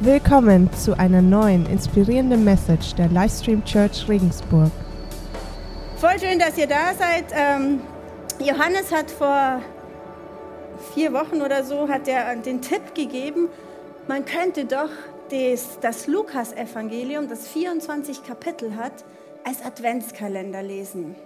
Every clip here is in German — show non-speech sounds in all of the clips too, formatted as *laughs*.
Willkommen zu einer neuen inspirierenden Message der Livestream Church Regensburg. Voll schön, dass ihr da seid. Ähm, Johannes hat vor vier Wochen oder so hat er den Tipp gegeben, man könnte doch das, das Lukas-Evangelium, das 24 Kapitel hat, als Adventskalender lesen.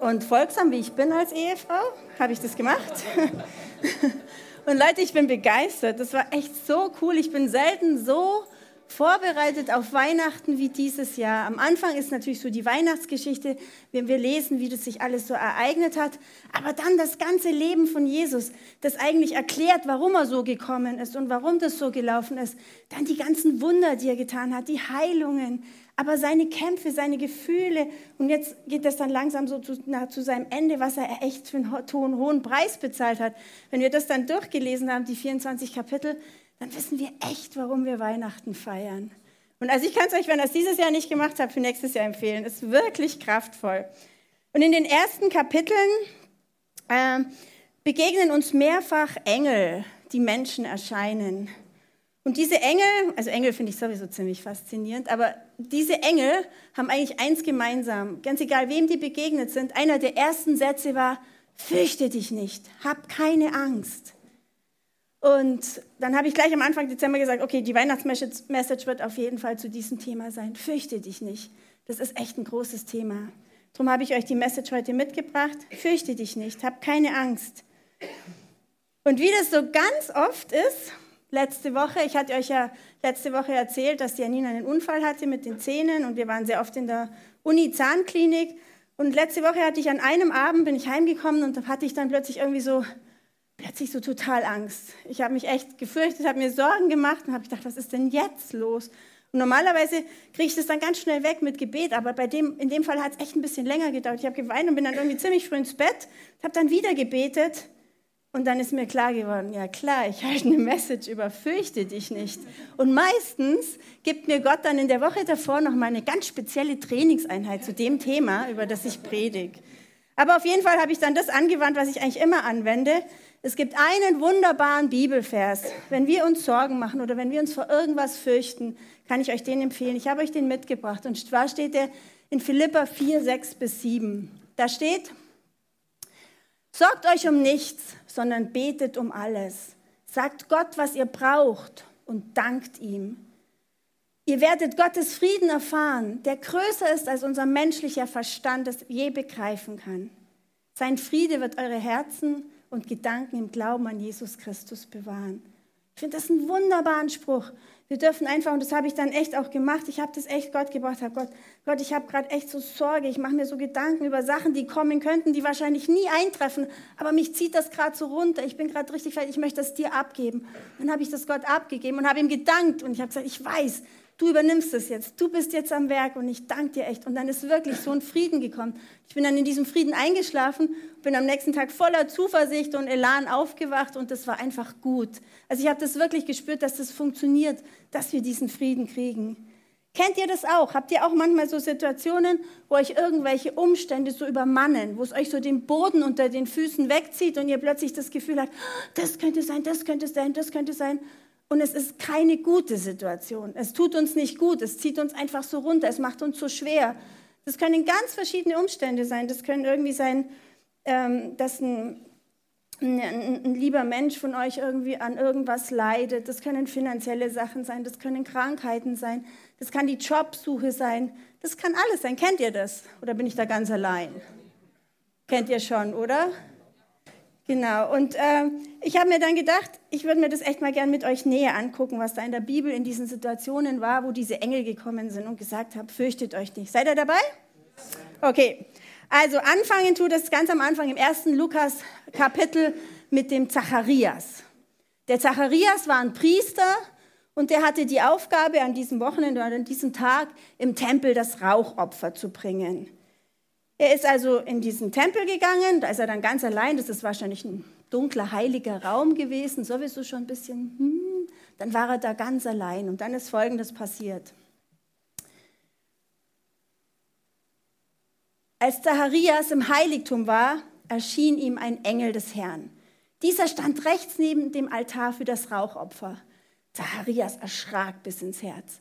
Und folgsam wie ich bin als Ehefrau, habe ich das gemacht. *laughs* Und Leute, ich bin begeistert. Das war echt so cool. Ich bin selten so vorbereitet auf Weihnachten wie dieses Jahr. Am Anfang ist natürlich so die Weihnachtsgeschichte, wenn wir lesen, wie das sich alles so ereignet hat. Aber dann das ganze Leben von Jesus, das eigentlich erklärt, warum er so gekommen ist und warum das so gelaufen ist. Dann die ganzen Wunder, die er getan hat, die Heilungen, aber seine Kämpfe, seine Gefühle. Und jetzt geht das dann langsam so zu, na, zu seinem Ende, was er echt für einen hohen Preis bezahlt hat. Wenn wir das dann durchgelesen haben, die 24 Kapitel, dann wissen wir echt, warum wir Weihnachten feiern. Und also ich kann es euch, wenn ihr es dieses Jahr nicht gemacht habt, für nächstes Jahr empfehlen. Es ist wirklich kraftvoll. Und in den ersten Kapiteln äh, begegnen uns mehrfach Engel, die Menschen erscheinen. Und diese Engel, also Engel finde ich sowieso ziemlich faszinierend, aber diese Engel haben eigentlich eins gemeinsam. Ganz egal, wem die begegnet sind, einer der ersten Sätze war, fürchte dich nicht, hab keine Angst. Und dann habe ich gleich am Anfang Dezember gesagt, okay, die Weihnachtsmessage wird auf jeden Fall zu diesem Thema sein. Fürchte dich nicht. Das ist echt ein großes Thema. Darum habe ich euch die Message heute mitgebracht. Fürchte dich nicht, hab keine Angst. Und wie das so ganz oft ist, letzte Woche, ich hatte euch ja letzte Woche erzählt, dass Janina einen Unfall hatte mit den Zähnen und wir waren sehr oft in der Uni-Zahnklinik. Und letzte Woche hatte ich an einem Abend, bin ich heimgekommen und da hatte ich dann plötzlich irgendwie so plötzlich so total Angst. Ich habe mich echt gefürchtet, habe mir Sorgen gemacht und habe gedacht, was ist denn jetzt los? Und normalerweise kriege ich das dann ganz schnell weg mit Gebet, aber bei dem, in dem Fall hat es echt ein bisschen länger gedauert. Ich habe geweint und bin dann irgendwie ziemlich früh ins Bett, habe dann wieder gebetet und dann ist mir klar geworden, ja klar, ich halte eine Message über fürchte dich nicht. Und meistens gibt mir Gott dann in der Woche davor noch mal eine ganz spezielle Trainingseinheit zu dem Thema, über das ich predige. Aber auf jeden Fall habe ich dann das angewandt, was ich eigentlich immer anwende. Es gibt einen wunderbaren Bibelvers. Wenn wir uns Sorgen machen oder wenn wir uns vor irgendwas fürchten, kann ich euch den empfehlen. Ich habe euch den mitgebracht. Und zwar steht der in Philippa 4, 6 bis 7. Da steht, sorgt euch um nichts, sondern betet um alles. Sagt Gott, was ihr braucht und dankt ihm. Ihr werdet Gottes Frieden erfahren, der größer ist, als unser menschlicher Verstand es je begreifen kann. Sein Friede wird eure Herzen und Gedanken im Glauben an Jesus Christus bewahren. Ich finde das einen wunderbaren Spruch. Wir dürfen einfach, und das habe ich dann echt auch gemacht, ich habe das echt Gott gebracht, habe Gott, Gott, ich habe gerade echt so Sorge, ich mache mir so Gedanken über Sachen, die kommen könnten, die wahrscheinlich nie eintreffen, aber mich zieht das gerade so runter, ich bin gerade richtig fertig, ich möchte das dir abgeben. Dann habe ich das Gott abgegeben und habe ihm gedankt und ich habe gesagt, ich weiß, du übernimmst es jetzt, du bist jetzt am Werk und ich danke dir echt. Und dann ist wirklich so ein Frieden gekommen. Ich bin dann in diesem Frieden eingeschlafen, bin am nächsten Tag voller Zuversicht und Elan aufgewacht und das war einfach gut. Also ich habe das wirklich gespürt, dass das funktioniert, dass wir diesen Frieden kriegen. Kennt ihr das auch? Habt ihr auch manchmal so Situationen, wo euch irgendwelche Umstände so übermannen, wo es euch so den Boden unter den Füßen wegzieht und ihr plötzlich das Gefühl habt, das könnte sein, das könnte sein, das könnte sein. Und es ist keine gute Situation. Es tut uns nicht gut. Es zieht uns einfach so runter. Es macht uns so schwer. Das können ganz verschiedene Umstände sein. Das können irgendwie sein, ähm, dass ein, ein, ein, lieber Mensch von euch irgendwie an irgendwas leidet. Das können finanzielle Sachen sein. Das können Krankheiten sein. Das kann die Jobsuche sein. Das kann alles sein. Kennt ihr das? Oder bin ich da ganz allein? Kennt ihr schon, oder? Genau, und äh, ich habe mir dann gedacht, ich würde mir das echt mal gern mit euch näher angucken, was da in der Bibel in diesen Situationen war, wo diese Engel gekommen sind und gesagt haben, fürchtet euch nicht. Seid ihr dabei? Okay, also anfangen tut es ganz am Anfang im ersten Lukas-Kapitel mit dem Zacharias. Der Zacharias war ein Priester und der hatte die Aufgabe, an diesem Wochenende oder an diesem Tag im Tempel das Rauchopfer zu bringen. Er ist also in diesen Tempel gegangen, da ist er dann ganz allein, das ist wahrscheinlich ein dunkler, heiliger Raum gewesen, sowieso schon ein bisschen, hm, dann war er da ganz allein und dann ist Folgendes passiert. Als Zacharias im Heiligtum war, erschien ihm ein Engel des Herrn. Dieser stand rechts neben dem Altar für das Rauchopfer. Zacharias erschrak bis ins Herz.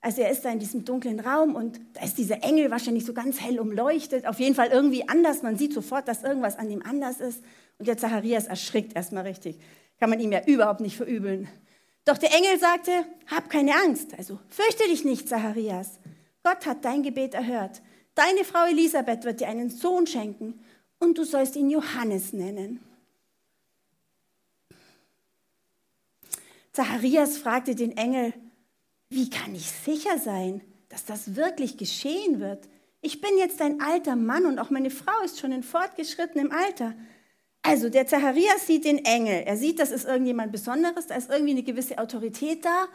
Also er ist da in diesem dunklen Raum und da ist dieser Engel wahrscheinlich so ganz hell umleuchtet, auf jeden Fall irgendwie anders. Man sieht sofort, dass irgendwas an dem anders ist. Und der Zacharias erschrickt erstmal richtig. Kann man ihm ja überhaupt nicht verübeln. Doch der Engel sagte, hab keine Angst, also fürchte dich nicht, Zacharias. Gott hat dein Gebet erhört. Deine Frau Elisabeth wird dir einen Sohn schenken und du sollst ihn Johannes nennen. Zacharias fragte den Engel, wie kann ich sicher sein, dass das wirklich geschehen wird? Ich bin jetzt ein alter Mann und auch meine Frau ist schon in fortgeschrittenem Alter. Also der Zacharias sieht den Engel. Er sieht, das ist irgendjemand Besonderes, da ist irgendwie eine gewisse Autorität da,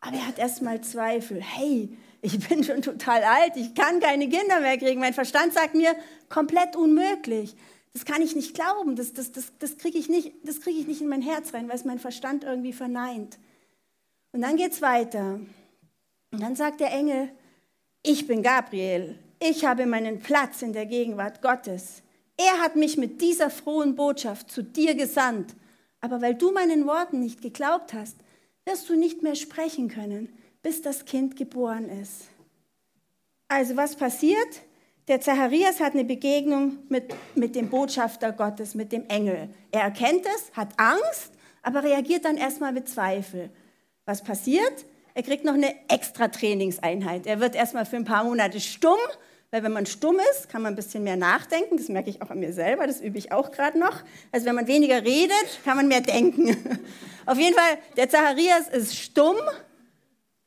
aber er hat erstmal Zweifel. Hey, ich bin schon total alt, ich kann keine Kinder mehr kriegen. Mein Verstand sagt mir, komplett unmöglich. Das kann ich nicht glauben, das, das, das, das kriege ich, krieg ich nicht in mein Herz rein, weil es mein Verstand irgendwie verneint. Und dann geht es weiter. Und dann sagt der Engel, ich bin Gabriel, ich habe meinen Platz in der Gegenwart Gottes. Er hat mich mit dieser frohen Botschaft zu dir gesandt. Aber weil du meinen Worten nicht geglaubt hast, wirst du nicht mehr sprechen können, bis das Kind geboren ist. Also was passiert? Der Zacharias hat eine Begegnung mit, mit dem Botschafter Gottes, mit dem Engel. Er erkennt es, hat Angst, aber reagiert dann erstmal mit Zweifel. Was passiert? Er kriegt noch eine extra Trainingseinheit. Er wird erstmal für ein paar Monate stumm, weil wenn man stumm ist, kann man ein bisschen mehr nachdenken. Das merke ich auch an mir selber, das übe ich auch gerade noch. Also wenn man weniger redet, kann man mehr denken. *laughs* Auf jeden Fall, der Zacharias ist stumm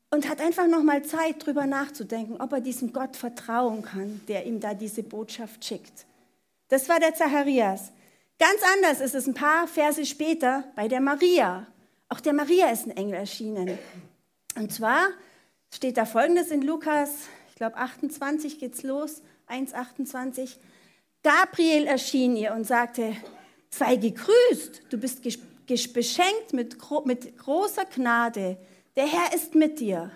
und hat einfach noch mal Zeit, drüber nachzudenken, ob er diesem Gott vertrauen kann, der ihm da diese Botschaft schickt. Das war der Zacharias. Ganz anders ist es ein paar Verse später bei der Maria. Auch der Maria ist ein Engel erschienen. Und zwar steht da folgendes in Lukas, ich glaube 28 geht's los, 1,28. Gabriel erschien ihr und sagte, sei gegrüßt, du bist beschenkt mit, mit großer Gnade, der Herr ist mit dir.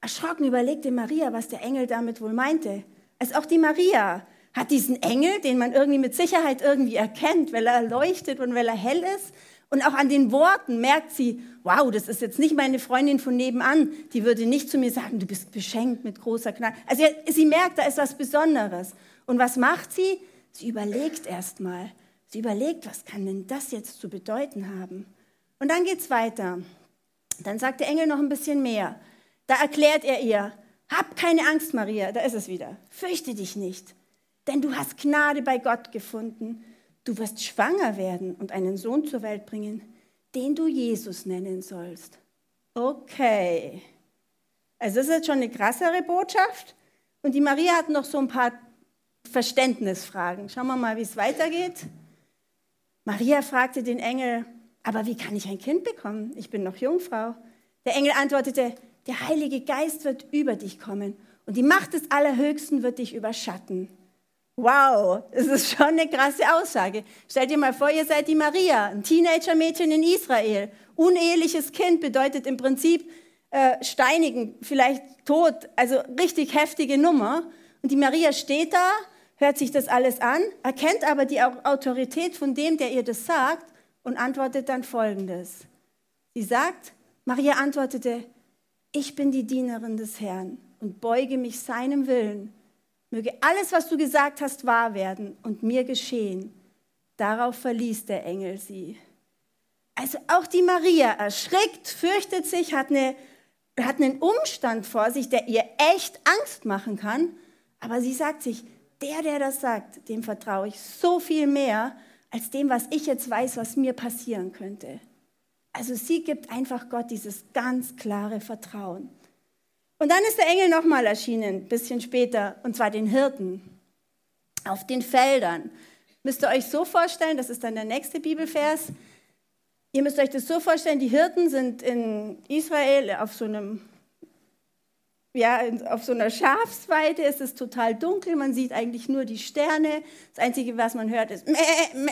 Erschrocken überlegte Maria, was der Engel damit wohl meinte. Also auch die Maria hat diesen Engel, den man irgendwie mit Sicherheit irgendwie erkennt, weil er leuchtet und weil er hell ist, und auch an den Worten merkt sie, wow, das ist jetzt nicht meine Freundin von nebenan. Die würde nicht zu mir sagen, du bist beschenkt mit großer Gnade. Also sie merkt, da ist was Besonderes. Und was macht sie? Sie überlegt erst mal. Sie überlegt, was kann denn das jetzt zu bedeuten haben? Und dann geht's weiter. Dann sagt der Engel noch ein bisschen mehr. Da erklärt er ihr, hab keine Angst, Maria, da ist es wieder. Fürchte dich nicht, denn du hast Gnade bei Gott gefunden. Du wirst schwanger werden und einen Sohn zur Welt bringen, den du Jesus nennen sollst. Okay. Also das ist jetzt schon eine krassere Botschaft. Und die Maria hat noch so ein paar Verständnisfragen. Schauen wir mal, wie es weitergeht. Maria fragte den Engel, aber wie kann ich ein Kind bekommen? Ich bin noch Jungfrau. Der Engel antwortete, der Heilige Geist wird über dich kommen und die Macht des Allerhöchsten wird dich überschatten. Wow, das ist schon eine krasse Aussage. Stellt dir mal vor, ihr seid die Maria, ein Teenager-Mädchen in Israel. Uneheliches Kind bedeutet im Prinzip äh, steinigen, vielleicht tot, also richtig heftige Nummer. Und die Maria steht da, hört sich das alles an, erkennt aber die Autorität von dem, der ihr das sagt und antwortet dann Folgendes. Sie sagt, Maria antwortete, ich bin die Dienerin des Herrn und beuge mich seinem Willen Möge alles, was du gesagt hast, wahr werden und mir geschehen. Darauf verließ der Engel sie. Also auch die Maria erschrickt, fürchtet sich, hat, eine, hat einen Umstand vor sich, der ihr echt Angst machen kann. Aber sie sagt sich, der, der das sagt, dem vertraue ich so viel mehr als dem, was ich jetzt weiß, was mir passieren könnte. Also sie gibt einfach Gott dieses ganz klare Vertrauen. Und dann ist der Engel nochmal erschienen, ein bisschen später, und zwar den Hirten auf den Feldern. Müsst ihr euch so vorstellen, das ist dann der nächste Bibelvers. Ihr müsst euch das so vorstellen, die Hirten sind in Israel auf so einem ja, auf so einer Schafsweide ist es total dunkel, man sieht eigentlich nur die Sterne. Das Einzige, was man hört, ist meh, meh,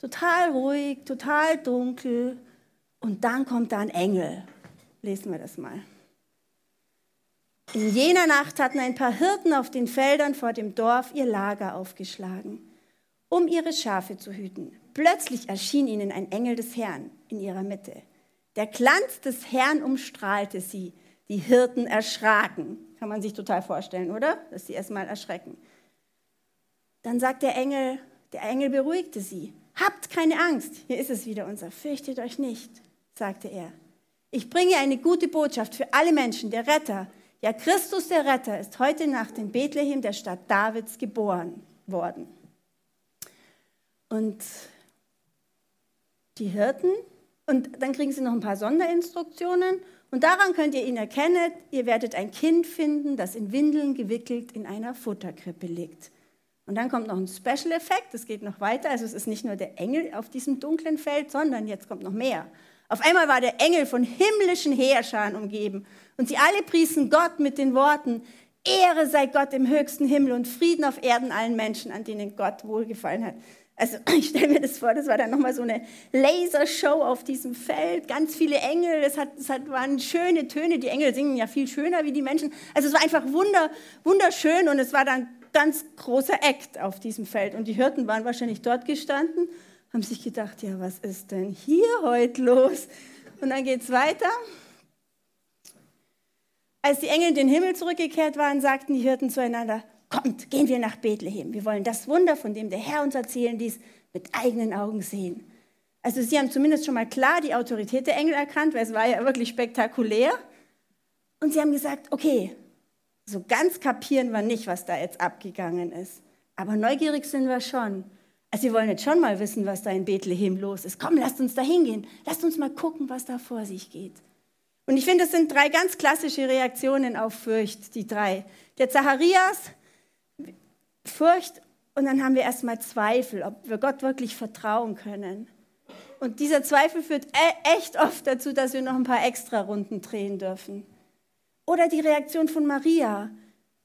total ruhig, total dunkel. Und dann kommt da ein Engel. Lesen wir das mal. In jener Nacht hatten ein paar Hirten auf den Feldern vor dem Dorf ihr Lager aufgeschlagen, um ihre Schafe zu hüten. Plötzlich erschien ihnen ein Engel des Herrn in ihrer Mitte. Der Glanz des Herrn umstrahlte sie. Die Hirten erschraken. Kann man sich total vorstellen, oder? Dass sie erstmal erschrecken. Dann sagt der Engel, der Engel beruhigte sie. Habt keine Angst. Hier ist es wieder unser. Fürchtet euch nicht, sagte er. Ich bringe eine gute Botschaft für alle Menschen. Der Retter, ja Christus der Retter, ist heute Nacht in Bethlehem, der Stadt Davids, geboren worden. Und die Hirten, und dann kriegen sie noch ein paar Sonderinstruktionen. Und daran könnt ihr ihn erkennen, ihr werdet ein Kind finden, das in Windeln gewickelt in einer Futterkrippe liegt. Und dann kommt noch ein Special Effekt, es geht noch weiter. Also es ist nicht nur der Engel auf diesem dunklen Feld, sondern jetzt kommt noch mehr. Auf einmal war der Engel von himmlischen Heerscharen umgeben. Und sie alle priesen Gott mit den Worten, Ehre sei Gott im höchsten Himmel und Frieden auf Erden allen Menschen, an denen Gott wohlgefallen hat. Also *laughs* ich stelle mir das vor, das war dann nochmal so eine Lasershow auf diesem Feld, ganz viele Engel, es, hat, hat, waren schöne Töne, die Engel singen ja viel schöner wie die Menschen. Also es war einfach wunder, wunderschön und es war dann ganz großer Act auf diesem Feld. Und die Hirten waren wahrscheinlich dort gestanden, haben sich gedacht, ja, was ist denn hier heute los? Und dann geht es weiter. Als die Engel in den Himmel zurückgekehrt waren, sagten die Hirten zueinander, kommt, gehen wir nach Bethlehem. Wir wollen das Wunder, von dem der Herr uns erzählen ließ, mit eigenen Augen sehen. Also sie haben zumindest schon mal klar die Autorität der Engel erkannt, weil es war ja wirklich spektakulär. Und sie haben gesagt, okay, so ganz kapieren wir nicht, was da jetzt abgegangen ist. Aber neugierig sind wir schon. Also wir wollen jetzt schon mal wissen, was da in Bethlehem los ist. Komm, lasst uns da hingehen. Lasst uns mal gucken, was da vor sich geht. Und ich finde, das sind drei ganz klassische Reaktionen auf Furcht, die drei. Der Zacharias, Furcht und dann haben wir erstmal Zweifel, ob wir Gott wirklich vertrauen können. Und dieser Zweifel führt e-, echt oft dazu, dass wir noch ein paar extra Runden drehen dürfen. Oder die Reaktion von Maria.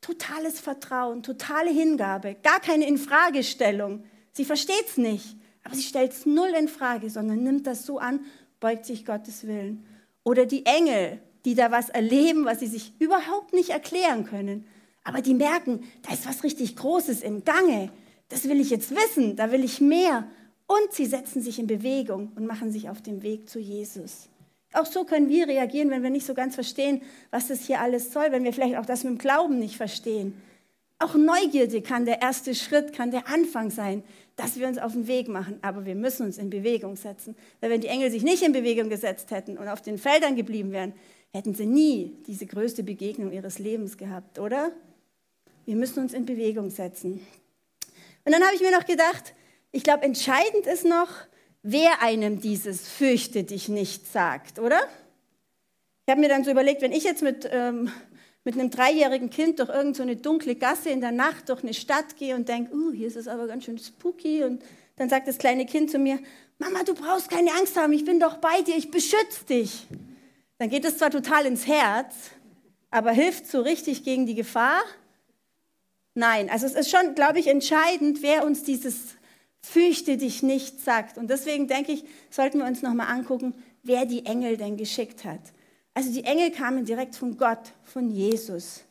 Totales Vertrauen, totale Hingabe, gar keine Infragestellung. Sie versteht es nicht, aber sie stellt es null in Frage, sondern nimmt das so an, beugt sich Gottes Willen. Oder die Engel, die da was erleben, was sie sich überhaupt nicht erklären können. Aber die merken, da ist was richtig Großes im Gange. Das will ich jetzt wissen, da will ich mehr. Und sie setzen sich in Bewegung und machen sich auf den Weg zu Jesus. Auch so können wir reagieren, wenn wir nicht so ganz verstehen, was das hier alles soll, wenn wir vielleicht auch das mit dem Glauben nicht verstehen. Auch Neugierde kann der erste Schritt, kann der Anfang sein, dass wir uns auf den Weg machen. Aber wir müssen uns in Bewegung setzen. Weil wenn die Engel sich nicht in Bewegung gesetzt hätten und auf den Feldern geblieben wären, hätten sie nie diese größte Begegnung ihres Lebens gehabt, oder? Wir müssen uns in Bewegung setzen. Und dann habe ich mir noch gedacht, ich glaube, entscheidend ist noch, wer einem dieses fürchte dich nicht sagt, oder? Ich habe mir dann so überlegt, wenn ich jetzt mit, ähm, mit einem dreijährigen Kind durch irgendeine so dunkle Gasse in der Nacht durch eine Stadt gehe und denke, uh, hier ist es aber ganz schön spooky und dann sagt das kleine Kind zu mir, Mama, du brauchst keine Angst haben, ich bin doch bei dir, ich beschütze dich. Dann geht es zwar total ins Herz, aber hilft so richtig gegen die Gefahr? Nein, also es ist schon, glaube ich, entscheidend, wer uns dieses Fürchte dich nicht sagt. Und deswegen denke ich, sollten wir uns nochmal angucken, wer die Engel denn geschickt hat. Also die Engel kamen direkt von Gott, von Jesus.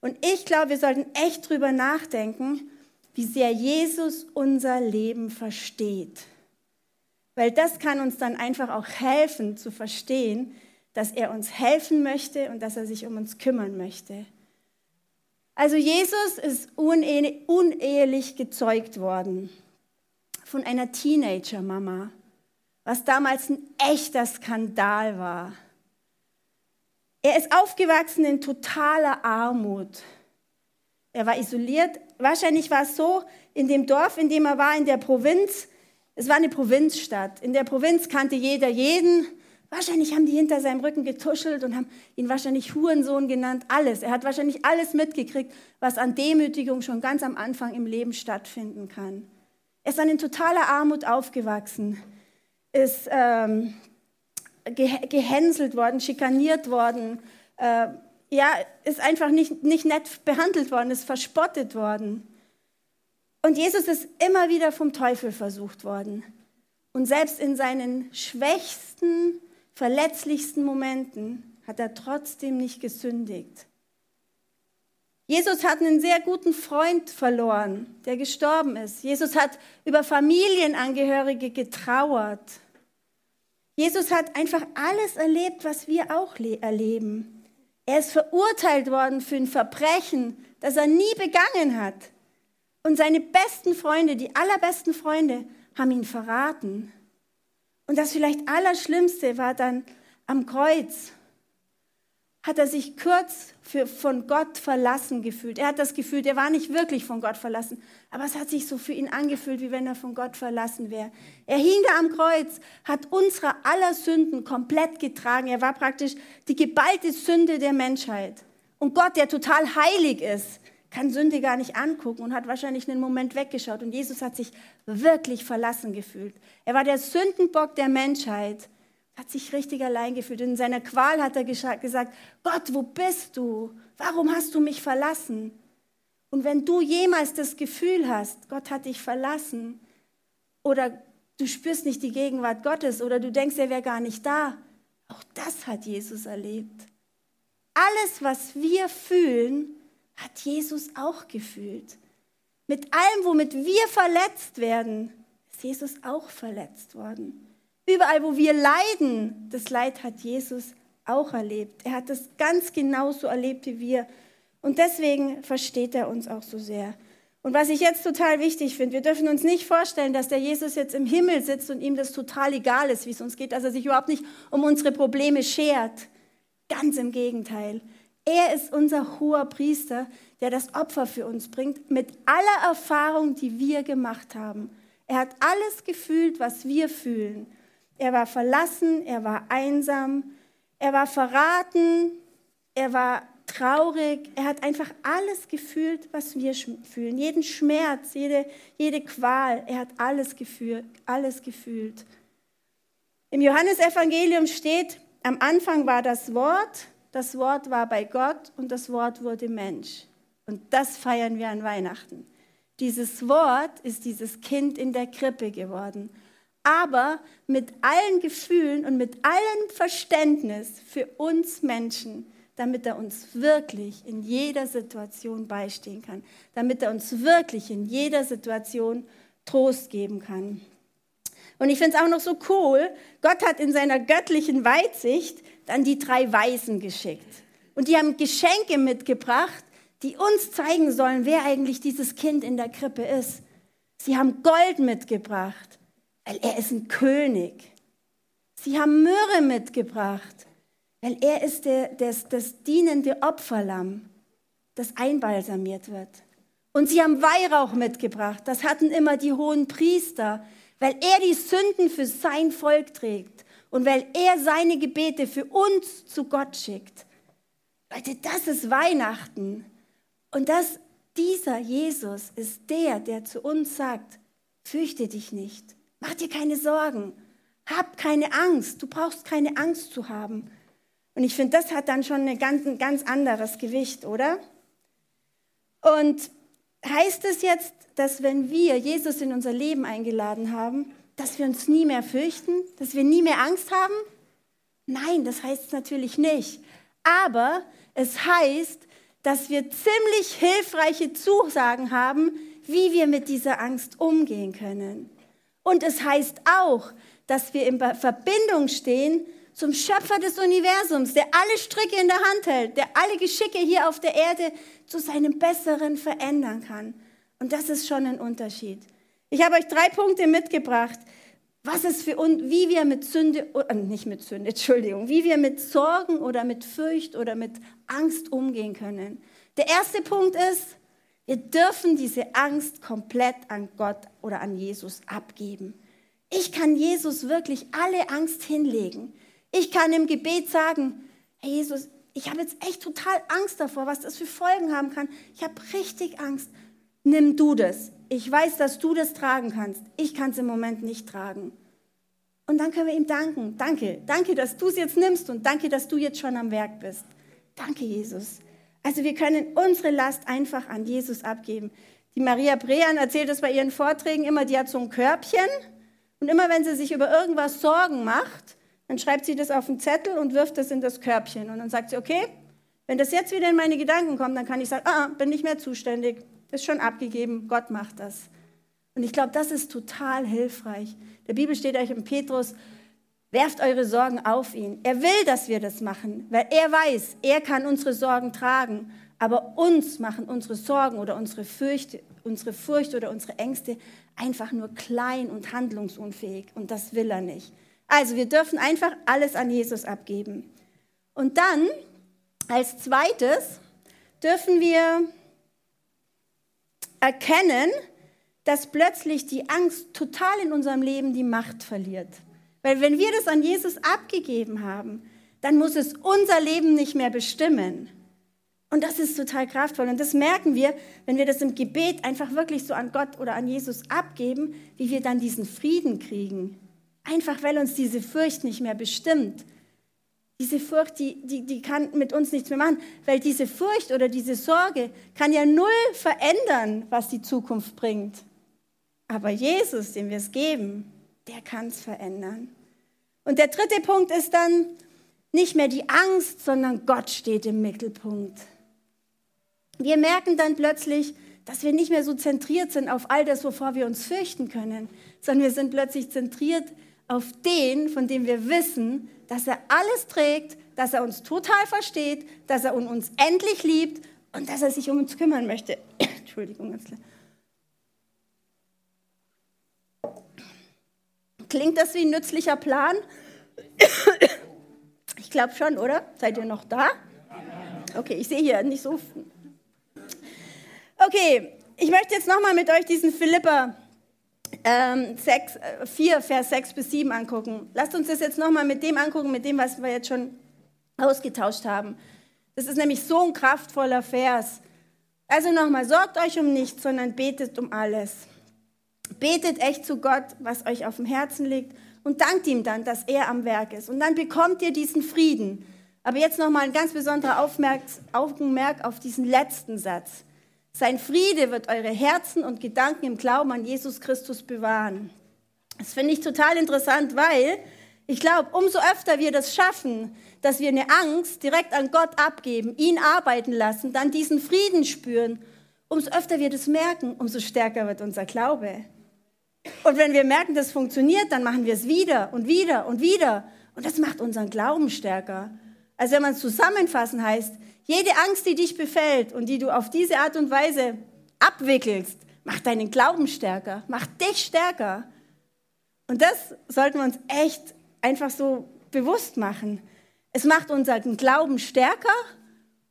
Und ich glaube, wir sollten echt drüber nachdenken, wie sehr Jesus unser Leben versteht. Weil das kann uns dann einfach auch helfen zu verstehen, dass er uns helfen möchte und dass er sich um uns kümmern möchte. Also Jesus ist unehelich gezeugt worden von einer Teenager-Mama, was damals ein echter Skandal war. Er ist aufgewachsen in totaler Armut. Er war isoliert. Wahrscheinlich war es so, in dem Dorf, in dem er war, in der Provinz, es war eine Provinzstadt. In der Provinz kannte jeder jeden. Wahrscheinlich haben die hinter seinem Rücken getuschelt und haben ihn wahrscheinlich Hurensohn genannt. Alles. Er hat wahrscheinlich alles mitgekriegt, was an Demütigung schon ganz am Anfang im Leben stattfinden kann. Er ist dann in totaler Armut aufgewachsen, ist ähm, gehänselt worden, schikaniert worden, äh, ja, ist einfach nicht, nicht nett behandelt worden, ist verspottet worden. Und Jesus ist immer wieder vom Teufel versucht worden. Und selbst in seinen schwächsten, verletzlichsten Momenten hat er trotzdem nicht gesündigt. Jesus hat einen sehr guten Freund verloren, der gestorben ist. Jesus hat über Familienangehörige getrauert. Jesus hat einfach alles erlebt, was wir auch erleben. Er ist verurteilt worden für ein Verbrechen, das er nie begangen hat. Und seine besten Freunde, die allerbesten Freunde, haben ihn verraten. Und das vielleicht Allerschlimmste war dann am Kreuz, hat er sich kurz für, von Gott verlassen gefühlt. Er hat das Gefühl, er war nicht wirklich von Gott verlassen, aber es hat sich so für ihn angefühlt, wie wenn er von Gott verlassen wäre. Er hing da am Kreuz, hat unsere aller Sünden komplett getragen. Er war praktisch die geballte Sünde der Menschheit. Und Gott, der total heilig ist, kann Sünde gar nicht angucken und hat wahrscheinlich einen Moment weggeschaut. Und Jesus hat sich wirklich verlassen gefühlt. Er war der Sündenbock der Menschheit hat sich richtig allein gefühlt. In seiner Qual hat er gesagt, Gott, wo bist du? Warum hast du mich verlassen? Und wenn du jemals das Gefühl hast, Gott hat dich verlassen, oder du spürst nicht die Gegenwart Gottes, oder du denkst, er wäre gar nicht da, auch das hat Jesus erlebt. Alles, was wir fühlen, hat Jesus auch gefühlt. Mit allem, womit wir verletzt werden, ist Jesus auch verletzt worden. Überall, wo wir leiden, das Leid hat Jesus auch erlebt. Er hat es ganz genauso erlebt wie wir. Und deswegen versteht er uns auch so sehr. Und was ich jetzt total wichtig finde, wir dürfen uns nicht vorstellen, dass der Jesus jetzt im Himmel sitzt und ihm das total egal ist, wie es uns geht, dass er sich überhaupt nicht um unsere Probleme schert. Ganz im Gegenteil. Er ist unser hoher Priester, der das Opfer für uns bringt, mit aller Erfahrung, die wir gemacht haben. Er hat alles gefühlt, was wir fühlen. Er war verlassen, er war einsam, er war verraten, er war traurig, er hat einfach alles gefühlt, was wir fühlen. Jeden Schmerz, jede, jede Qual, er hat alles gefühlt, alles gefühlt. Im Johannesevangelium steht, am Anfang war das Wort, das Wort war bei Gott und das Wort wurde Mensch. Und das feiern wir an Weihnachten. Dieses Wort ist dieses Kind in der Krippe geworden aber mit allen Gefühlen und mit allem Verständnis für uns Menschen, damit er uns wirklich in jeder Situation beistehen kann, damit er uns wirklich in jeder Situation Trost geben kann. Und ich finde es auch noch so cool, Gott hat in seiner göttlichen Weitsicht dann die drei Weisen geschickt. Und die haben Geschenke mitgebracht, die uns zeigen sollen, wer eigentlich dieses Kind in der Krippe ist. Sie haben Gold mitgebracht weil er ist ein König. Sie haben Myrrhe mitgebracht, weil er ist der, das, das dienende Opferlamm, das einbalsamiert wird. Und sie haben Weihrauch mitgebracht, das hatten immer die hohen Priester, weil er die Sünden für sein Volk trägt und weil er seine Gebete für uns zu Gott schickt. Leute, das ist Weihnachten. Und das, dieser Jesus ist der, der zu uns sagt, fürchte dich nicht. Mach dir keine Sorgen. Hab keine Angst. Du brauchst keine Angst zu haben. Und ich finde, das hat dann schon ein ganz, ein ganz anderes Gewicht, oder? Und heißt es jetzt, dass wenn wir Jesus in unser Leben eingeladen haben, dass wir uns nie mehr fürchten, dass wir nie mehr Angst haben? Nein, das heißt es natürlich nicht. Aber es heißt, dass wir ziemlich hilfreiche Zusagen haben, wie wir mit dieser Angst umgehen können. Und es heißt auch, dass wir in Verbindung stehen zum Schöpfer des Universums, der alle Stricke in der Hand hält, der alle Geschicke hier auf der Erde zu seinem Besseren verändern kann. Und das ist schon ein Unterschied. Ich habe euch drei Punkte mitgebracht, was es für uns, wie wir mit Sünde, äh, nicht mit Sünde, Entschuldigung, wie wir mit Sorgen oder mit Furcht oder mit Angst umgehen können. Der erste Punkt ist, wir dürfen diese Angst komplett an Gott oder an Jesus abgeben. Ich kann Jesus wirklich alle Angst hinlegen. Ich kann im Gebet sagen, hey Jesus, ich habe jetzt echt total Angst davor, was das für Folgen haben kann. Ich habe richtig Angst. Nimm du das. Ich weiß, dass du das tragen kannst. Ich kann es im Moment nicht tragen. Und dann können wir ihm danken. Danke, danke, dass du es jetzt nimmst und danke, dass du jetzt schon am Werk bist. Danke, Jesus. Also wir können unsere Last einfach an Jesus abgeben. Die Maria Brean erzählt es bei ihren Vorträgen immer, die hat so ein Körbchen und immer wenn sie sich über irgendwas Sorgen macht, dann schreibt sie das auf einen Zettel und wirft das in das Körbchen und dann sagt sie, okay, wenn das jetzt wieder in meine Gedanken kommt, dann kann ich sagen, ah, bin nicht mehr zuständig, ist schon abgegeben, Gott macht das. Und ich glaube, das ist total hilfreich. Der Bibel steht euch im Petrus, Werft eure Sorgen auf ihn. Er will, dass wir das machen, weil er weiß, er kann unsere Sorgen tragen. Aber uns machen unsere Sorgen oder unsere Fürchte, unsere Furcht oder unsere Ängste einfach nur klein und handlungsunfähig. Und das will er nicht. Also wir dürfen einfach alles an Jesus abgeben. Und dann, als zweites, dürfen wir erkennen, dass plötzlich die Angst total in unserem Leben die Macht verliert. Weil wenn wir das an Jesus abgegeben haben, dann muss es unser Leben nicht mehr bestimmen. Und das ist total kraftvoll. Und das merken wir, wenn wir das im Gebet einfach wirklich so an Gott oder an Jesus abgeben, wie wir dann diesen Frieden kriegen. Einfach weil uns diese Furcht nicht mehr bestimmt. Diese Furcht, die, die, die kann mit uns nichts mehr machen, weil diese Furcht oder diese Sorge kann ja null verändern, was die Zukunft bringt. Aber Jesus, dem wir es geben, der kann es verändern. Und der dritte Punkt ist dann nicht mehr die Angst, sondern Gott steht im Mittelpunkt. Wir merken dann plötzlich, dass wir nicht mehr so zentriert sind auf all das, wovor wir uns fürchten können, sondern wir sind plötzlich zentriert auf den, von dem wir wissen, dass er alles trägt, dass er uns total versteht, dass er uns endlich liebt und dass er sich um uns kümmern möchte. *coughs* Entschuldigung, ganz klar. Klingt das wie ein nützlicher Plan? Ich glaube schon, oder? Seid ihr noch da? Okay, ich sehe hier nicht so Okay, ich möchte jetzt nochmal mit euch diesen Philippa ähm, 6, 4, äh, Vers 6 bis 7 angucken. Lasst uns das jetzt nochmal mit dem angucken, mit dem, was wir jetzt schon ausgetauscht haben. Das ist nämlich so ein kraftvoller Vers. Also nochmal, sorgt euch um nichts, sondern betet um alles. Betet echt zu Gott, was euch auf dem Herzen liegt und dankt ihm dann, dass er am Werk ist. Und dann bekommt ihr diesen Frieden. Aber jetzt nochmal ein ganz besonderer Augenmerk auf diesen letzten Satz. Sein Friede wird eure Herzen und Gedanken im Glauben an Jesus Christus bewahren. Das finde ich total interessant, weil ich glaube, umso öfter wir das schaffen, dass wir eine Angst direkt an Gott abgeben, ihn arbeiten lassen, dann diesen Frieden spüren, umso öfter wir das merken, umso stärker wird unser Glaube. Und wenn wir merken, das funktioniert, dann machen wir es wieder und wieder und wieder. Und das macht unseren Glauben stärker. Also wenn man es zusammenfassen heißt, jede Angst, die dich befällt und die du auf diese Art und Weise abwickelst, macht deinen Glauben stärker, macht dich stärker. Und das sollten wir uns echt einfach so bewusst machen. Es macht unseren Glauben stärker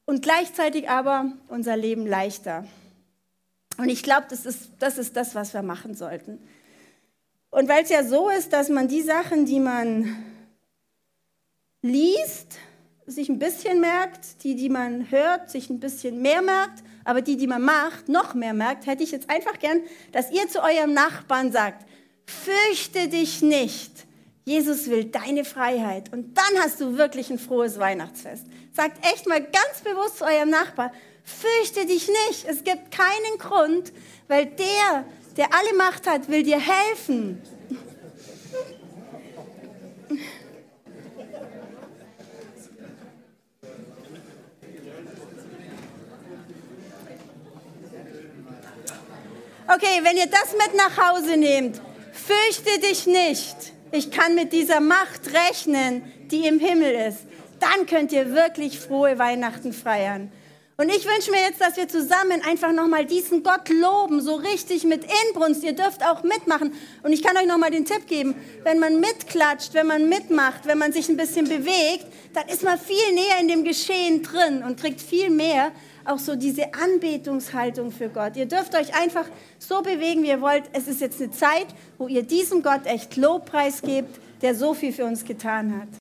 und gleichzeitig aber unser Leben leichter. Und ich glaube, das ist, das ist das, was wir machen sollten. Und weil es ja so ist, dass man die Sachen, die man liest, sich ein bisschen merkt, die, die man hört, sich ein bisschen mehr merkt, aber die, die man macht, noch mehr merkt, hätte ich jetzt einfach gern, dass ihr zu eurem Nachbarn sagt, fürchte dich nicht. Jesus will deine Freiheit. Und dann hast du wirklich ein frohes Weihnachtsfest. Sagt echt mal ganz bewusst zu eurem Nachbarn, fürchte dich nicht. Es gibt keinen Grund, weil der, der alle Macht hat, will dir helfen. Okay, wenn ihr das mit nach Hause nehmt, fürchte dich nicht. Ich kann mit dieser Macht rechnen, die im Himmel ist. Dann könnt ihr wirklich frohe Weihnachten feiern. Und ich wünsche mir jetzt, dass wir zusammen einfach nochmal diesen Gott loben, so richtig mit Inbrunst. Ihr dürft auch mitmachen. Und ich kann euch nochmal den Tipp geben, wenn man mitklatscht, wenn man mitmacht, wenn man sich ein bisschen bewegt, dann ist man viel näher in dem Geschehen drin und kriegt viel mehr auch so diese Anbetungshaltung für Gott. Ihr dürft euch einfach so bewegen, wie ihr wollt. Es ist jetzt eine Zeit, wo ihr diesem Gott echt Lobpreis gebt, der so viel für uns getan hat.